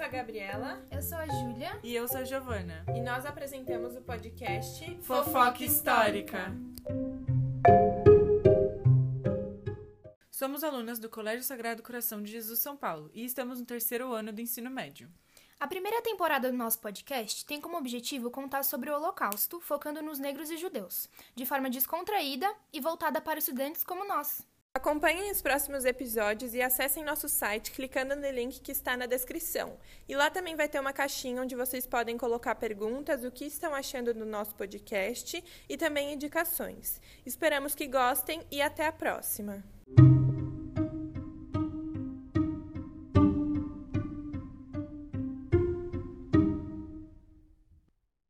sou a Gabriela. Eu sou a Júlia. E eu sou a Giovana. E nós apresentamos o podcast Fofoca Histórica. Somos alunas do Colégio Sagrado Coração de Jesus São Paulo e estamos no terceiro ano do ensino médio. A primeira temporada do nosso podcast tem como objetivo contar sobre o Holocausto, focando nos negros e judeus, de forma descontraída e voltada para estudantes como nós. Acompanhem os próximos episódios e acessem nosso site clicando no link que está na descrição. E lá também vai ter uma caixinha onde vocês podem colocar perguntas, o que estão achando do nosso podcast e também indicações. Esperamos que gostem e até a próxima!